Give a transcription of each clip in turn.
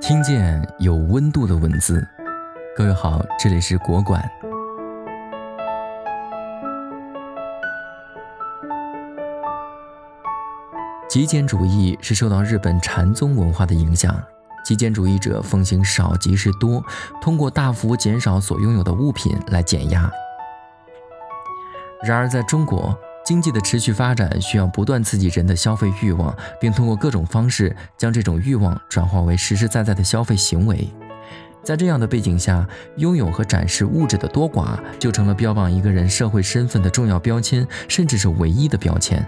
听见有温度的文字。各位好，这里是国馆。极简主义是受到日本禅宗文化的影响，极简主义者奉行少即是多，通过大幅减少所拥有的物品来减压。然而，在中国，经济的持续发展需要不断刺激人的消费欲望，并通过各种方式将这种欲望转化为实实在在的消费行为。在这样的背景下，拥有和展示物质的多寡就成了标榜一个人社会身份的重要标签，甚至是唯一的标签。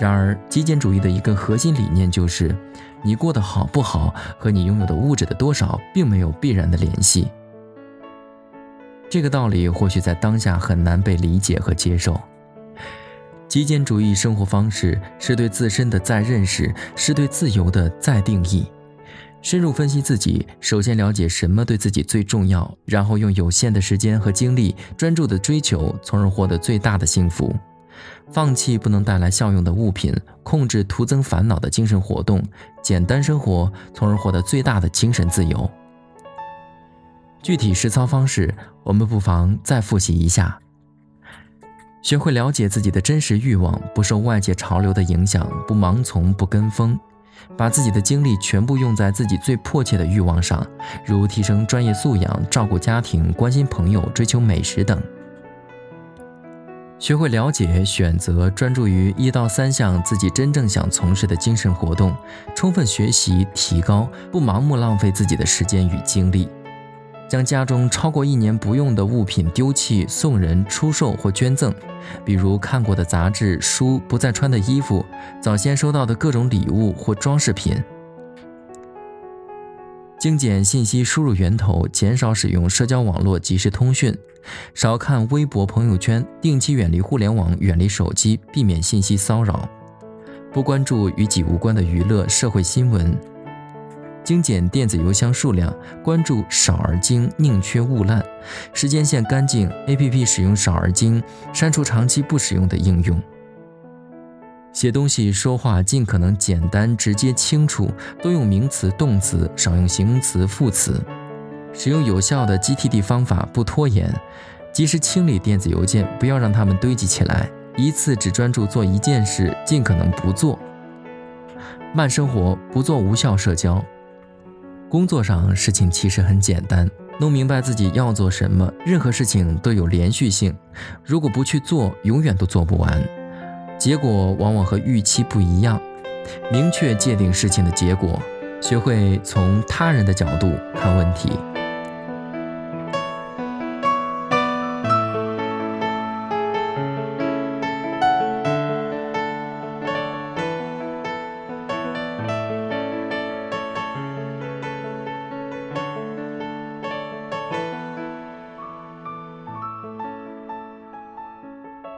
然而，极简主义的一个核心理念就是：你过得好不好和你拥有的物质的多少并没有必然的联系。这个道理或许在当下很难被理解和接受。极简主义生活方式是对自身的再认识，是对自由的再定义。深入分析自己，首先了解什么对自己最重要，然后用有限的时间和精力专注的追求，从而获得最大的幸福。放弃不能带来效用的物品，控制徒增烦恼的精神活动，简单生活，从而获得最大的精神自由。具体实操方式，我们不妨再复习一下。学会了解自己的真实欲望，不受外界潮流的影响，不盲从，不跟风，把自己的精力全部用在自己最迫切的欲望上，如提升专业素养、照顾家庭、关心朋友、追求美食等。学会了解、选择、专注于一到三项自己真正想从事的精神活动，充分学习提高，不盲目浪费自己的时间与精力。将家中超过一年不用的物品丢弃、送人、出售或捐赠，比如看过的杂志、书、不再穿的衣服、早先收到的各种礼物或装饰品。精简信息输入源头，减少使用社交网络即时通讯，少看微博、朋友圈，定期远离互联网、远离手机，避免信息骚扰，不关注与己无关的娱乐、社会新闻。精简电子邮箱数量，关注少而精，宁缺毋滥，时间线干净，APP 使用少而精，删除长期不使用的应用。写东西说话尽可能简单直接清楚，多用名词动词，少用形容词副词。使用有效的 GTD 方法，不拖延，及时清理电子邮件，不要让它们堆积起来。一次只专注做一件事，尽可能不做。慢生活，不做无效社交。工作上事情其实很简单，弄明白自己要做什么，任何事情都有连续性。如果不去做，永远都做不完，结果往往和预期不一样。明确界定事情的结果，学会从他人的角度看问题。